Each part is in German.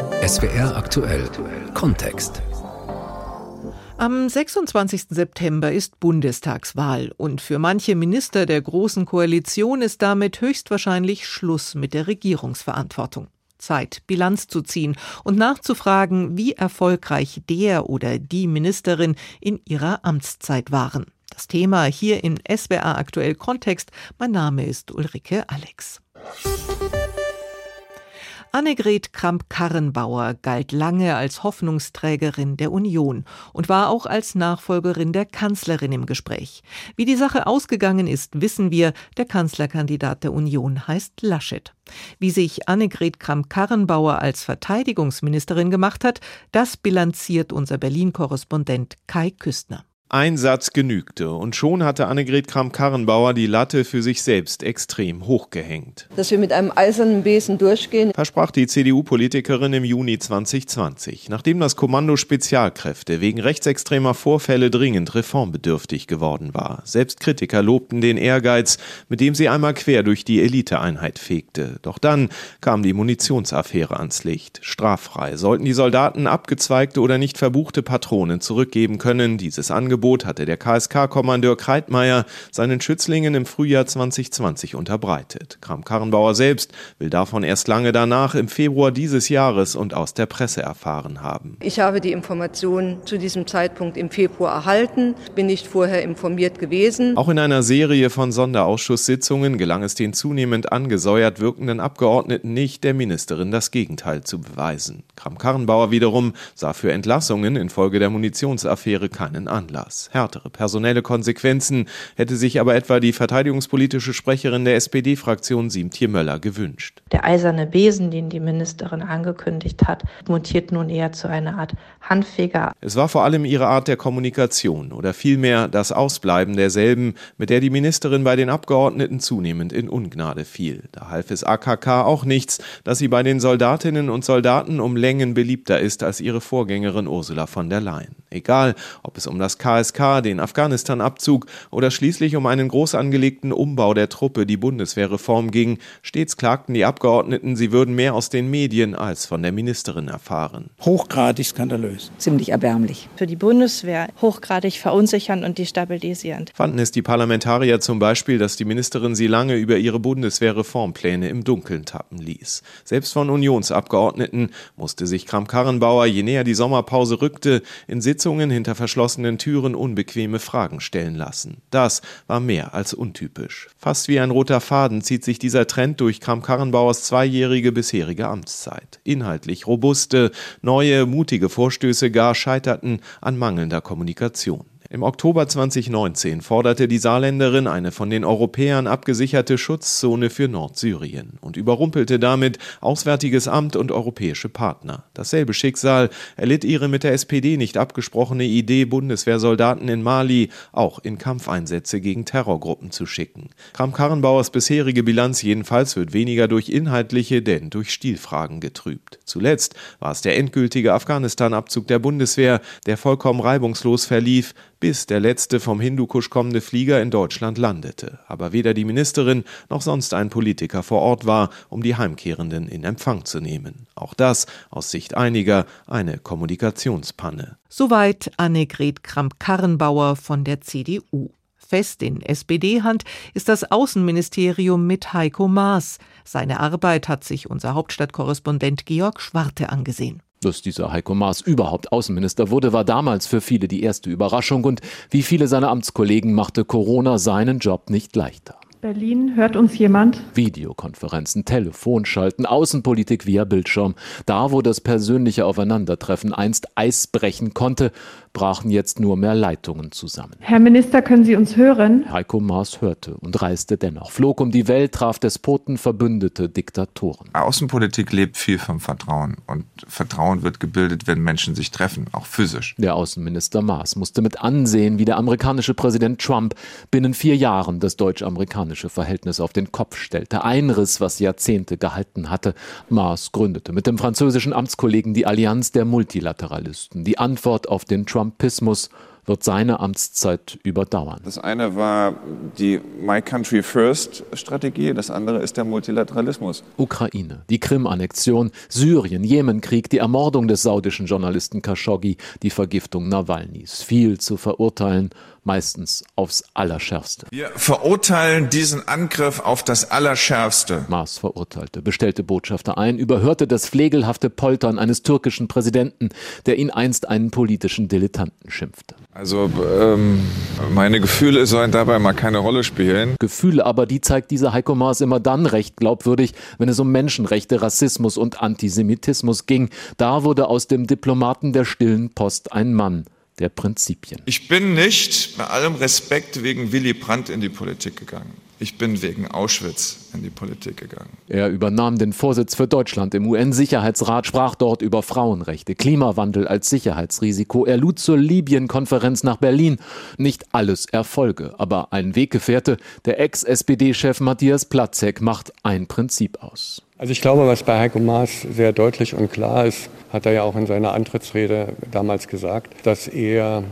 SWR aktuell Kontext. Am 26. September ist Bundestagswahl und für manche Minister der Großen Koalition ist damit höchstwahrscheinlich Schluss mit der Regierungsverantwortung. Zeit, Bilanz zu ziehen und nachzufragen, wie erfolgreich der oder die Ministerin in ihrer Amtszeit waren. Das Thema hier im SWR aktuell Kontext. Mein Name ist Ulrike Alex. Annegret Kramp-Karrenbauer galt lange als Hoffnungsträgerin der Union und war auch als Nachfolgerin der Kanzlerin im Gespräch. Wie die Sache ausgegangen ist, wissen wir. Der Kanzlerkandidat der Union heißt Laschet. Wie sich Annegret Kramp-Karrenbauer als Verteidigungsministerin gemacht hat, das bilanziert unser Berlin-Korrespondent Kai Küstner. Ein Satz genügte und schon hatte Annegret Kramp-Karrenbauer die Latte für sich selbst extrem hochgehängt. Dass wir mit einem eisernen Besen durchgehen, versprach die CDU-Politikerin im Juni 2020, nachdem das Kommando Spezialkräfte wegen rechtsextremer Vorfälle dringend reformbedürftig geworden war. Selbst Kritiker lobten den Ehrgeiz, mit dem sie einmal quer durch die Eliteeinheit fegte. Doch dann kam die Munitionsaffäre ans Licht. Straffrei sollten die Soldaten abgezweigte oder nicht verbuchte Patronen zurückgeben können. Dieses Angebot Angebot hatte der KSK-Kommandeur Kreitmeier seinen Schützlingen im Frühjahr 2020 unterbreitet. Kram-Karrenbauer selbst will davon erst lange danach im Februar dieses Jahres und aus der Presse erfahren haben. Ich habe die Informationen zu diesem Zeitpunkt im Februar erhalten, bin nicht vorher informiert gewesen. Auch in einer Serie von Sonderausschusssitzungen gelang es den zunehmend angesäuert wirkenden Abgeordneten nicht, der Ministerin das Gegenteil zu beweisen. Kram-Karrenbauer wiederum sah für Entlassungen infolge der Munitionsaffäre keinen Anlass. Anlass. Härtere personelle Konsequenzen hätte sich aber etwa die verteidigungspolitische Sprecherin der SPD-Fraktion Siemtje Möller gewünscht. Der eiserne Besen, den die Ministerin angekündigt hat, mutiert nun eher zu einer Art Handfeger. Es war vor allem ihre Art der Kommunikation oder vielmehr das Ausbleiben derselben, mit der die Ministerin bei den Abgeordneten zunehmend in Ungnade fiel. Da half es AKK auch nichts, dass sie bei den Soldatinnen und Soldaten um Längen beliebter ist als ihre Vorgängerin Ursula von der Leyen. Egal, ob es um das KSK, den Afghanistan-Abzug oder schließlich um einen groß angelegten Umbau der Truppe, die Bundeswehrreform ging, stets klagten die Abgeordneten, sie würden mehr aus den Medien als von der Ministerin erfahren. Hochgradig skandalös. Ziemlich erbärmlich. Für die Bundeswehr hochgradig verunsichernd und destabilisierend. Fanden es die Parlamentarier zum Beispiel, dass die Ministerin sie lange über ihre Bundeswehrreformpläne im Dunkeln tappen ließ. Selbst von Unionsabgeordneten musste sich Kram-Karrenbauer, je näher die Sommerpause rückte, in Sitzungen hinter verschlossenen Türen unbequeme Fragen stellen lassen. Das war mehr als untypisch. Fast wie ein roter Faden zieht sich dieser Trend durch Kram-Karrenbauers zweijährige bisherige Amtszeit. Inhaltlich robuste, neue, mutige Vorstöße gar scheiterten an mangelnder Kommunikation. Im Oktober 2019 forderte die Saarländerin eine von den Europäern abgesicherte Schutzzone für Nordsyrien und überrumpelte damit Auswärtiges Amt und europäische Partner. Dasselbe Schicksal erlitt ihre mit der SPD nicht abgesprochene Idee, Bundeswehrsoldaten in Mali auch in Kampfeinsätze gegen Terrorgruppen zu schicken. Kram-Karrenbauers bisherige Bilanz jedenfalls wird weniger durch inhaltliche, denn durch Stilfragen getrübt. Zuletzt war es der endgültige Afghanistan-Abzug der Bundeswehr, der vollkommen reibungslos verlief, bis der letzte vom Hindukusch kommende Flieger in Deutschland landete, aber weder die Ministerin noch sonst ein Politiker vor Ort war, um die Heimkehrenden in Empfang zu nehmen. Auch das aus Sicht einiger eine Kommunikationspanne. Soweit Annegret Kramp-Karrenbauer von der CDU. Fest in SPD-Hand ist das Außenministerium mit Heiko Maas. Seine Arbeit hat sich unser Hauptstadtkorrespondent Georg Schwarte angesehen. Dass dieser Heiko Maas überhaupt Außenminister wurde, war damals für viele die erste Überraschung und wie viele seiner Amtskollegen machte Corona seinen Job nicht leichter. Berlin, hört uns jemand? Videokonferenzen, Telefonschalten, Außenpolitik via Bildschirm. Da, wo das persönliche Aufeinandertreffen einst Eis brechen konnte, brachen jetzt nur mehr Leitungen zusammen. Herr Minister, können Sie uns hören? Heiko Maas hörte und reiste dennoch, flog um die Welt, traf Despoten, Verbündete, Diktatoren. Außenpolitik lebt viel vom Vertrauen und Vertrauen wird gebildet, wenn Menschen sich treffen, auch physisch. Der Außenminister Maas musste mit ansehen, wie der amerikanische Präsident Trump binnen vier Jahren das deutsch-amerikanische Verhältnis auf den Kopf stellte. Ein Riss, was Jahrzehnte gehalten hatte. Maas gründete mit dem französischen Amtskollegen die Allianz der Multilateralisten, die Antwort auf den Trump Trumpismus wird seine Amtszeit überdauern. Das eine war die My Country First Strategie, das andere ist der Multilateralismus. Ukraine, die Krim-Annexion, Syrien, Jemenkrieg, die Ermordung des saudischen Journalisten Khashoggi, die Vergiftung Nawalnys. Viel zu verurteilen meistens aufs Allerschärfste. Wir verurteilen diesen Angriff auf das Allerschärfste. Maas verurteilte, bestellte Botschafter ein, überhörte das pflegelhafte Poltern eines türkischen Präsidenten, der ihn einst einen politischen Dilettanten schimpfte. Also ähm, meine Gefühle sollen dabei mal keine Rolle spielen. Gefühle aber, die zeigt dieser Heiko Maas immer dann recht glaubwürdig, wenn es um Menschenrechte, Rassismus und Antisemitismus ging. Da wurde aus dem Diplomaten der stillen Post ein Mann der Prinzipien. Ich bin nicht bei allem Respekt wegen Willy Brandt in die Politik gegangen. Ich bin wegen Auschwitz in die Politik gegangen. Er übernahm den Vorsitz für Deutschland im UN-Sicherheitsrat, sprach dort über Frauenrechte, Klimawandel als Sicherheitsrisiko. Er lud zur Libyen-Konferenz nach Berlin. Nicht alles Erfolge, aber ein Weggefährte, der Ex-SPD-Chef Matthias Platzek, macht ein Prinzip aus. Also ich glaube, was bei Heiko Maas sehr deutlich und klar ist, hat er ja auch in seiner Antrittsrede damals gesagt, dass er,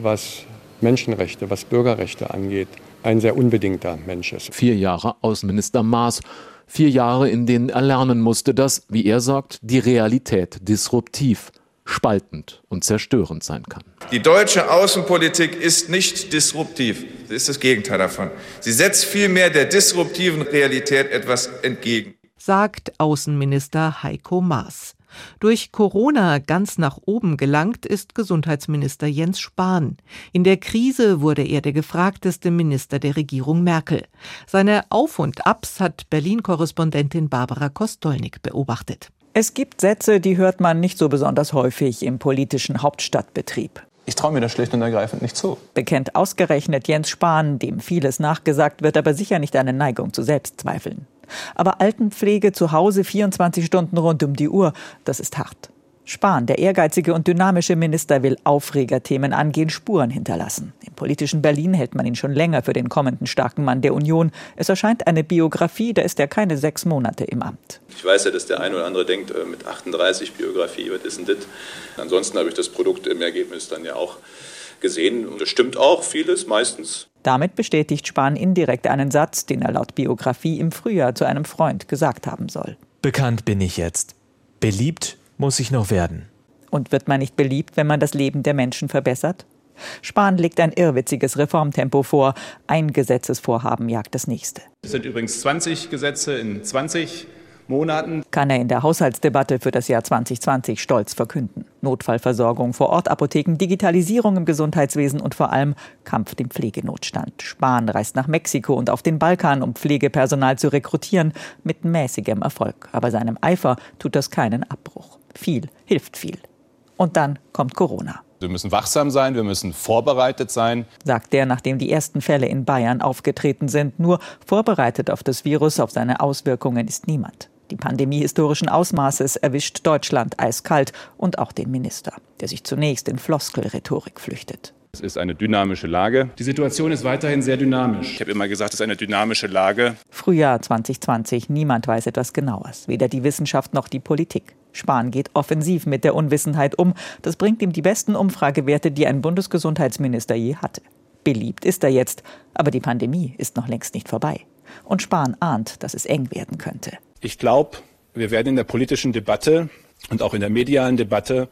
was Menschenrechte, was Bürgerrechte angeht, ein sehr unbedingter Mensch ist. Vier Jahre Außenminister Maas. Vier Jahre, in denen er lernen musste, dass, wie er sagt, die Realität disruptiv, spaltend und zerstörend sein kann. Die deutsche Außenpolitik ist nicht disruptiv. Sie ist das Gegenteil davon. Sie setzt vielmehr der disruptiven Realität etwas entgegen sagt Außenminister Heiko Maas. Durch Corona ganz nach oben gelangt ist Gesundheitsminister Jens Spahn. In der Krise wurde er der gefragteste Minister der Regierung Merkel. Seine Auf und Abs hat Berlin-Korrespondentin Barbara Kostolnik beobachtet. Es gibt Sätze, die hört man nicht so besonders häufig im politischen Hauptstadtbetrieb. Ich traue mir das schlicht und ergreifend nicht zu. Bekennt ausgerechnet Jens Spahn, dem vieles nachgesagt wird, aber sicher nicht eine Neigung zu Selbstzweifeln. Aber Altenpflege zu Hause 24 Stunden rund um die Uhr, das ist hart. Spahn, der ehrgeizige und dynamische Minister, will Aufregerthemen angehen, Spuren hinterlassen. Im politischen Berlin hält man ihn schon länger für den kommenden starken Mann der Union. Es erscheint eine Biografie, da ist er keine sechs Monate im Amt. Ich weiß ja, dass der eine oder andere denkt, äh, mit 38 Biografie, was ist denn das? Ansonsten habe ich das Produkt im Ergebnis dann ja auch gesehen. Und es stimmt auch vieles, meistens. Damit bestätigt Spahn indirekt einen Satz, den er laut Biografie im Frühjahr zu einem Freund gesagt haben soll. Bekannt bin ich jetzt. Beliebt muss ich noch werden. Und wird man nicht beliebt, wenn man das Leben der Menschen verbessert? Spahn legt ein irrwitziges Reformtempo vor. Ein Gesetzesvorhaben jagt das nächste. Es sind übrigens 20 Gesetze in 20 Monaten. Kann er in der Haushaltsdebatte für das Jahr 2020 stolz verkünden. Notfallversorgung vor Ort, Apotheken, Digitalisierung im Gesundheitswesen und vor allem Kampf dem Pflegenotstand. Spahn reist nach Mexiko und auf den Balkan, um Pflegepersonal zu rekrutieren, mit mäßigem Erfolg. Aber seinem Eifer tut das keinen Abbruch. Viel hilft viel. Und dann kommt Corona. Wir müssen wachsam sein, wir müssen vorbereitet sein, sagt er, nachdem die ersten Fälle in Bayern aufgetreten sind. Nur vorbereitet auf das Virus, auf seine Auswirkungen ist niemand. Die Pandemie historischen Ausmaßes erwischt Deutschland eiskalt und auch den Minister, der sich zunächst in Floskelrhetorik flüchtet. Es ist eine dynamische Lage. Die Situation ist weiterhin sehr dynamisch. Ich habe immer gesagt, es ist eine dynamische Lage. Frühjahr 2020, niemand weiß etwas Genaues, weder die Wissenschaft noch die Politik. Spahn geht offensiv mit der Unwissenheit um. Das bringt ihm die besten Umfragewerte, die ein Bundesgesundheitsminister je hatte. Beliebt ist er jetzt, aber die Pandemie ist noch längst nicht vorbei. Und Spahn ahnt, dass es eng werden könnte. Ich glaube, wir werden in der politischen Debatte und auch in der medialen Debatte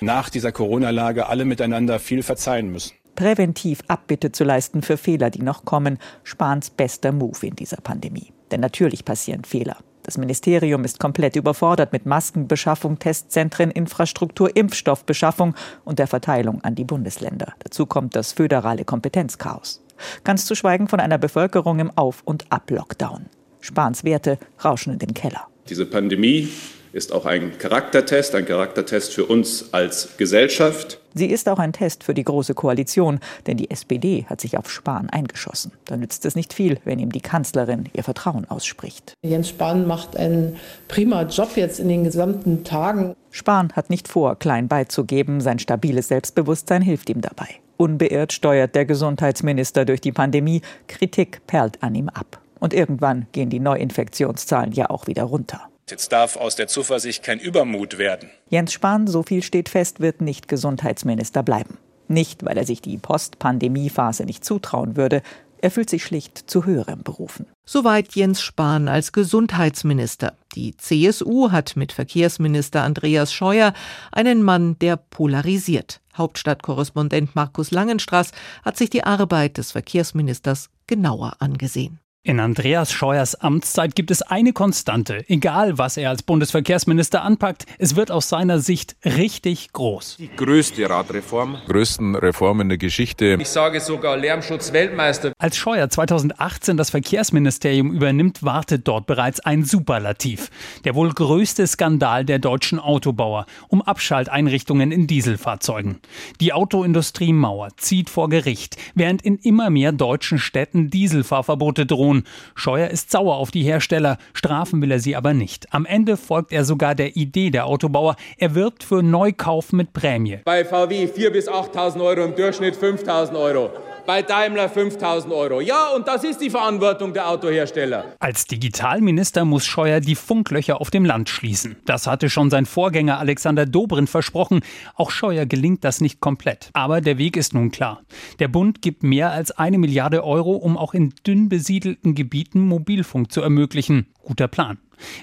nach dieser Corona-Lage alle miteinander viel verzeihen müssen. Präventiv Abbitte zu leisten für Fehler, die noch kommen, Spahns bester Move in dieser Pandemie. Denn natürlich passieren Fehler. Das Ministerium ist komplett überfordert mit Maskenbeschaffung, Testzentren, Infrastruktur, Impfstoffbeschaffung und der Verteilung an die Bundesländer. Dazu kommt das föderale Kompetenzchaos. Ganz zu schweigen von einer Bevölkerung im Auf- und Ab-Lockdown. Spahns Werte rauschen in den Keller. Diese Pandemie ist auch ein Charaktertest, ein Charaktertest für uns als Gesellschaft. Sie ist auch ein Test für die Große Koalition, denn die SPD hat sich auf Spahn eingeschossen. Da nützt es nicht viel, wenn ihm die Kanzlerin ihr Vertrauen ausspricht. Jens Spahn macht einen prima Job jetzt in den gesamten Tagen. Spahn hat nicht vor, klein beizugeben. Sein stabiles Selbstbewusstsein hilft ihm dabei. Unbeirrt steuert der Gesundheitsminister durch die Pandemie. Kritik perlt an ihm ab. Und irgendwann gehen die Neuinfektionszahlen ja auch wieder runter. Jetzt darf aus der Zuversicht kein Übermut werden. Jens Spahn, so viel steht fest, wird nicht Gesundheitsminister bleiben. Nicht, weil er sich die Post-Pandemie-Phase nicht zutrauen würde, er fühlt sich schlicht zu höherem berufen. Soweit Jens Spahn als Gesundheitsminister. Die CSU hat mit Verkehrsminister Andreas Scheuer einen Mann, der polarisiert. Hauptstadtkorrespondent Markus Langenstraß hat sich die Arbeit des Verkehrsministers genauer angesehen. In Andreas Scheuers Amtszeit gibt es eine Konstante. Egal, was er als Bundesverkehrsminister anpackt, es wird aus seiner Sicht richtig groß. Die größte Radreform. Größten Reformen der Geschichte. Ich sage sogar Lärmschutzweltmeister. Als Scheuer 2018 das Verkehrsministerium übernimmt, wartet dort bereits ein Superlativ. Der wohl größte Skandal der deutschen Autobauer um Abschalteinrichtungen in Dieselfahrzeugen. Die Autoindustriemauer zieht vor Gericht, während in immer mehr deutschen Städten Dieselfahrverbote drohen tun. Scheuer ist sauer auf die Hersteller, strafen will er sie aber nicht. Am Ende folgt er sogar der Idee der Autobauer. Er wirbt für Neukauf mit Prämie. Bei VW 4.000 bis 8.000 Euro, im Durchschnitt 5.000 Euro bei Daimler 5000 Euro. Ja, und das ist die Verantwortung der Autohersteller. Als Digitalminister muss Scheuer die Funklöcher auf dem Land schließen. Das hatte schon sein Vorgänger Alexander Dobrindt versprochen. Auch Scheuer gelingt das nicht komplett. Aber der Weg ist nun klar. Der Bund gibt mehr als eine Milliarde Euro, um auch in dünn besiedelten Gebieten Mobilfunk zu ermöglichen. Guter Plan.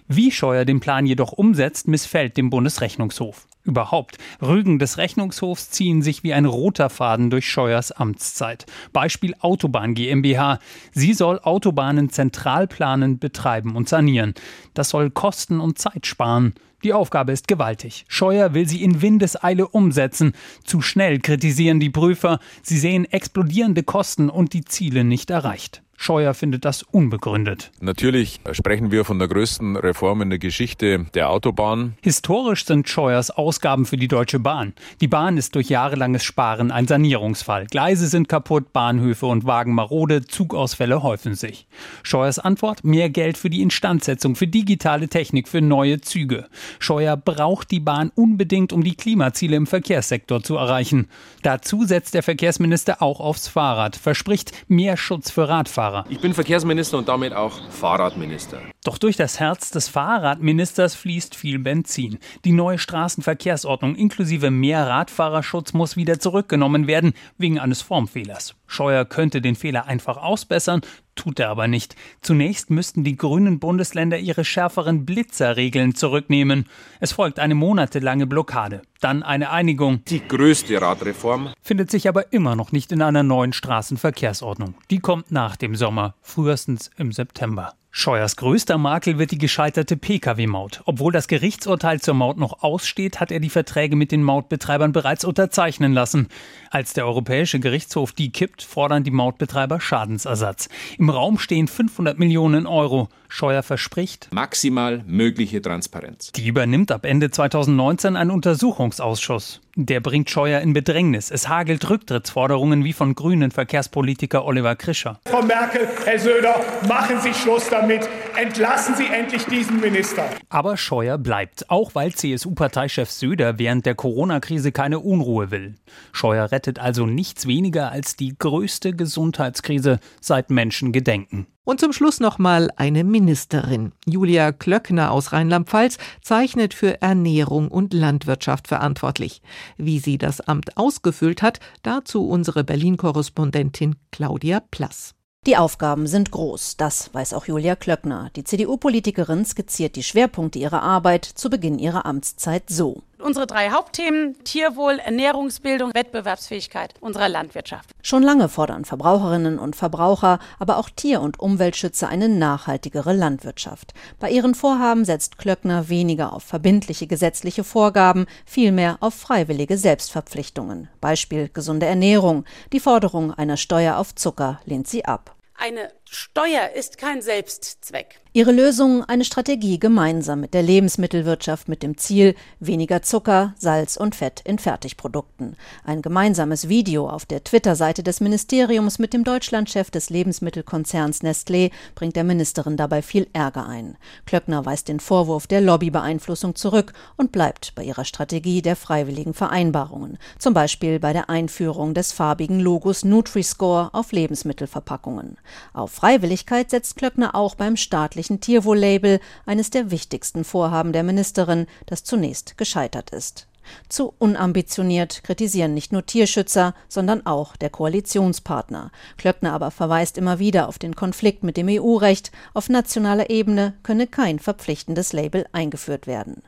Wie Scheuer den Plan jedoch umsetzt, missfällt dem Bundesrechnungshof. Überhaupt, Rügen des Rechnungshofs ziehen sich wie ein roter Faden durch Scheuers Amtszeit. Beispiel Autobahn GmbH. Sie soll Autobahnen zentral planen, betreiben und sanieren. Das soll Kosten und Zeit sparen. Die Aufgabe ist gewaltig. Scheuer will sie in Windeseile umsetzen. Zu schnell kritisieren die Prüfer. Sie sehen explodierende Kosten und die Ziele nicht erreicht. Scheuer findet das unbegründet. Natürlich sprechen wir von der größten Reform in der Geschichte der Autobahn. Historisch sind Scheuers Ausgaben für die Deutsche Bahn. Die Bahn ist durch jahrelanges Sparen ein Sanierungsfall. Gleise sind kaputt, Bahnhöfe und Wagen marode, Zugausfälle häufen sich. Scheuers Antwort? Mehr Geld für die Instandsetzung, für digitale Technik, für neue Züge. Scheuer braucht die Bahn unbedingt, um die Klimaziele im Verkehrssektor zu erreichen. Dazu setzt der Verkehrsminister auch aufs Fahrrad, verspricht mehr Schutz für Radfahrer. Fahrradfahrer. Ich bin Verkehrsminister und damit auch Fahrradminister. Doch durch das Herz des Fahrradministers fließt viel Benzin. Die neue Straßenverkehrsordnung inklusive mehr Radfahrerschutz muss wieder zurückgenommen werden, wegen eines Formfehlers. Scheuer könnte den Fehler einfach ausbessern, tut er aber nicht. Zunächst müssten die grünen Bundesländer ihre schärferen Blitzerregeln zurücknehmen. Es folgt eine monatelange Blockade, dann eine Einigung. Die größte Radreform findet sich aber immer noch nicht in einer neuen Straßenverkehrsordnung. Die kommt nach dem Sommer, frühestens im September. Scheuers größter Makel wird die gescheiterte Pkw-Maut. Obwohl das Gerichtsurteil zur Maut noch aussteht, hat er die Verträge mit den Mautbetreibern bereits unterzeichnen lassen. Als der Europäische Gerichtshof die kippt, fordern die Mautbetreiber Schadensersatz. Im Raum stehen 500 Millionen Euro. Scheuer verspricht maximal mögliche Transparenz. Die übernimmt ab Ende 2019 ein Untersuchungsausschuss. Der bringt Scheuer in Bedrängnis. Es hagelt Rücktrittsforderungen wie von grünen Verkehrspolitiker Oliver Krischer. Frau Merkel, Herr Söder, machen Sie Schluss damit. Entlassen Sie endlich diesen Minister. Aber Scheuer bleibt, auch weil CSU-Parteichef Söder während der Corona-Krise keine Unruhe will. Scheuer rettet also nichts weniger als die größte Gesundheitskrise seit Menschen gedenken. Und zum Schluss nochmal eine Ministerin. Julia Klöckner aus Rheinland-Pfalz zeichnet für Ernährung und Landwirtschaft verantwortlich. Wie sie das Amt ausgefüllt hat, dazu unsere Berlin-Korrespondentin Claudia Plass. Die Aufgaben sind groß, das weiß auch Julia Klöckner. Die CDU-Politikerin skizziert die Schwerpunkte ihrer Arbeit zu Beginn ihrer Amtszeit so. Unsere drei Hauptthemen Tierwohl, Ernährungsbildung, Wettbewerbsfähigkeit unserer Landwirtschaft. Schon lange fordern Verbraucherinnen und Verbraucher, aber auch Tier- und Umweltschützer eine nachhaltigere Landwirtschaft. Bei ihren Vorhaben setzt Klöckner weniger auf verbindliche gesetzliche Vorgaben, vielmehr auf freiwillige Selbstverpflichtungen. Beispiel gesunde Ernährung. Die Forderung einer Steuer auf Zucker lehnt sie ab. Eine Steuer ist kein Selbstzweck. Ihre Lösung eine Strategie gemeinsam mit der Lebensmittelwirtschaft mit dem Ziel weniger Zucker, Salz und Fett in Fertigprodukten. Ein gemeinsames Video auf der Twitter-Seite des Ministeriums mit dem Deutschlandchef des Lebensmittelkonzerns Nestlé bringt der Ministerin dabei viel Ärger ein. Klöckner weist den Vorwurf der Lobbybeeinflussung zurück und bleibt bei ihrer Strategie der freiwilligen Vereinbarungen, zum Beispiel bei der Einführung des farbigen Logos Nutri-Score auf Lebensmittelverpackungen. Auf Freiwilligkeit setzt Klöckner auch beim staatlichen Tierwohl-Label eines der wichtigsten Vorhaben der Ministerin, das zunächst gescheitert ist. Zu unambitioniert kritisieren nicht nur Tierschützer, sondern auch der Koalitionspartner. Klöckner aber verweist immer wieder auf den Konflikt mit dem EU-Recht. Auf nationaler Ebene könne kein verpflichtendes Label eingeführt werden.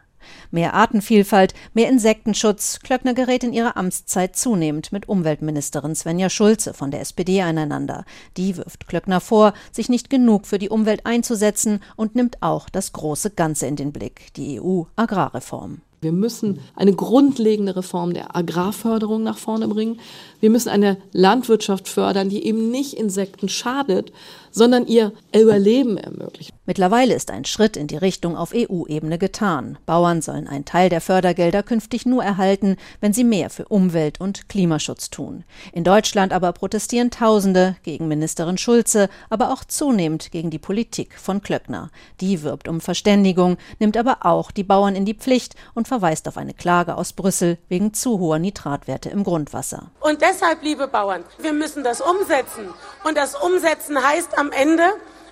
Mehr Artenvielfalt, mehr Insektenschutz. Klöckner gerät in ihrer Amtszeit zunehmend mit Umweltministerin Svenja Schulze von der SPD aneinander. Die wirft Klöckner vor, sich nicht genug für die Umwelt einzusetzen und nimmt auch das große Ganze in den Blick, die EU-Agrarreform. Wir müssen eine grundlegende Reform der Agrarförderung nach vorne bringen. Wir müssen eine Landwirtschaft fördern, die eben nicht Insekten schadet, sondern ihr Überleben ermöglicht. Mittlerweile ist ein Schritt in die Richtung auf EU-Ebene getan. Bauern sollen einen Teil der Fördergelder künftig nur erhalten, wenn sie mehr für Umwelt- und Klimaschutz tun. In Deutschland aber protestieren Tausende gegen Ministerin Schulze, aber auch zunehmend gegen die Politik von Klöckner. Die wirbt um Verständigung, nimmt aber auch die Bauern in die Pflicht und verweist auf eine Klage aus Brüssel wegen zu hoher Nitratwerte im Grundwasser. Und deshalb, liebe Bauern, wir müssen das umsetzen. Und das Umsetzen heißt am Ende,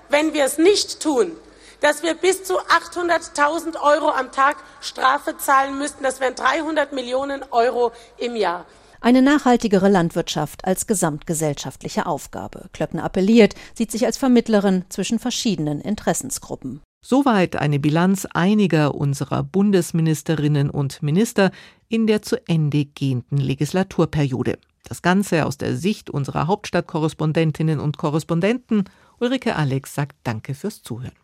wenn wir es nicht tun, dass wir bis zu 800.000 Euro am Tag Strafe zahlen müssten. Das wären 300 Millionen Euro im Jahr. Eine nachhaltigere Landwirtschaft als gesamtgesellschaftliche Aufgabe. Klöckner appelliert, sieht sich als Vermittlerin zwischen verschiedenen Interessensgruppen. Soweit eine Bilanz einiger unserer Bundesministerinnen und Minister in der zu Ende gehenden Legislaturperiode. Das Ganze aus der Sicht unserer Hauptstadtkorrespondentinnen und Korrespondenten. Ulrike Alex sagt Danke fürs Zuhören.